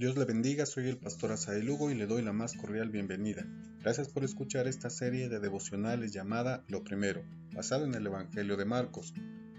Dios le bendiga, soy el pastor Asael Lugo y le doy la más cordial bienvenida. Gracias por escuchar esta serie de devocionales llamada Lo Primero, basada en el Evangelio de Marcos.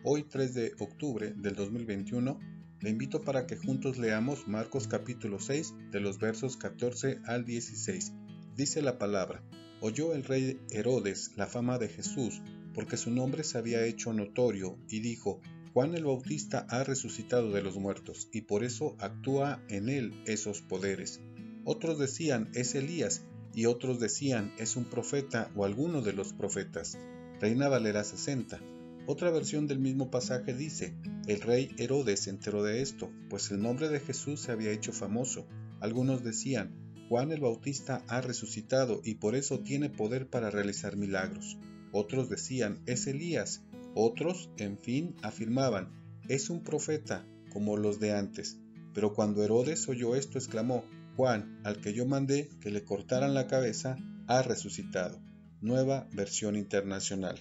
Hoy 3 de octubre del 2021, le invito para que juntos leamos Marcos capítulo 6 de los versos 14 al 16. Dice la palabra, oyó el rey Herodes la fama de Jesús, porque su nombre se había hecho notorio, y dijo, Juan el Bautista ha resucitado de los muertos y por eso actúa en él esos poderes. Otros decían es Elías y otros decían es un profeta o alguno de los profetas. Reina Valera 60. Otra versión del mismo pasaje dice, el rey Herodes se enteró de esto, pues el nombre de Jesús se había hecho famoso. Algunos decían, Juan el Bautista ha resucitado y por eso tiene poder para realizar milagros. Otros decían, es Elías, otros, en fin, afirmaban, es un profeta, como los de antes. Pero cuando Herodes oyó esto, exclamó, Juan, al que yo mandé que le cortaran la cabeza, ha resucitado. Nueva versión internacional.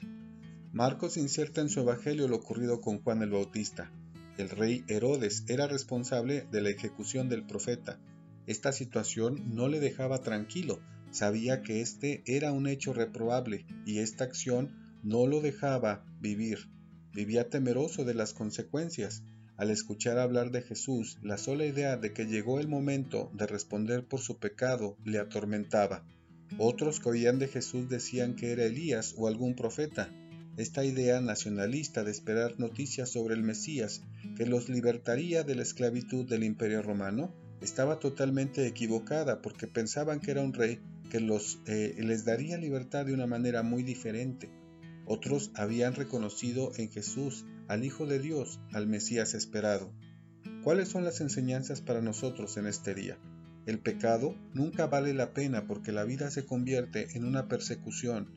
Marcos inserta en su evangelio lo ocurrido con Juan el Bautista. El rey Herodes era responsable de la ejecución del profeta. Esta situación no le dejaba tranquilo, sabía que este era un hecho reprobable y esta acción no lo dejaba vivir. Vivía temeroso de las consecuencias. Al escuchar hablar de Jesús, la sola idea de que llegó el momento de responder por su pecado le atormentaba. Otros que oían de Jesús decían que era Elías o algún profeta. Esta idea nacionalista de esperar noticias sobre el Mesías que los libertaría de la esclavitud del imperio romano estaba totalmente equivocada porque pensaban que era un rey que eh, les daría libertad de una manera muy diferente. Otros habían reconocido en Jesús al Hijo de Dios, al Mesías esperado. ¿Cuáles son las enseñanzas para nosotros en este día? El pecado nunca vale la pena porque la vida se convierte en una persecución,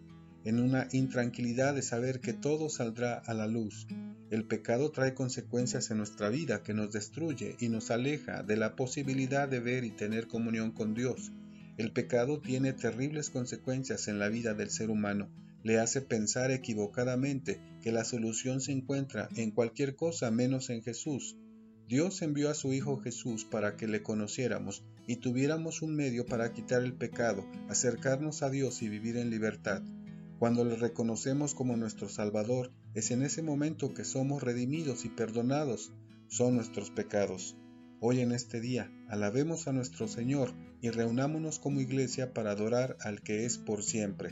en una intranquilidad de saber que todo saldrá a la luz. El pecado trae consecuencias en nuestra vida que nos destruye y nos aleja de la posibilidad de ver y tener comunión con Dios. El pecado tiene terribles consecuencias en la vida del ser humano le hace pensar equivocadamente que la solución se encuentra en cualquier cosa menos en Jesús. Dios envió a su Hijo Jesús para que le conociéramos y tuviéramos un medio para quitar el pecado, acercarnos a Dios y vivir en libertad. Cuando le reconocemos como nuestro Salvador, es en ese momento que somos redimidos y perdonados. Son nuestros pecados. Hoy en este día, alabemos a nuestro Señor y reunámonos como iglesia para adorar al que es por siempre.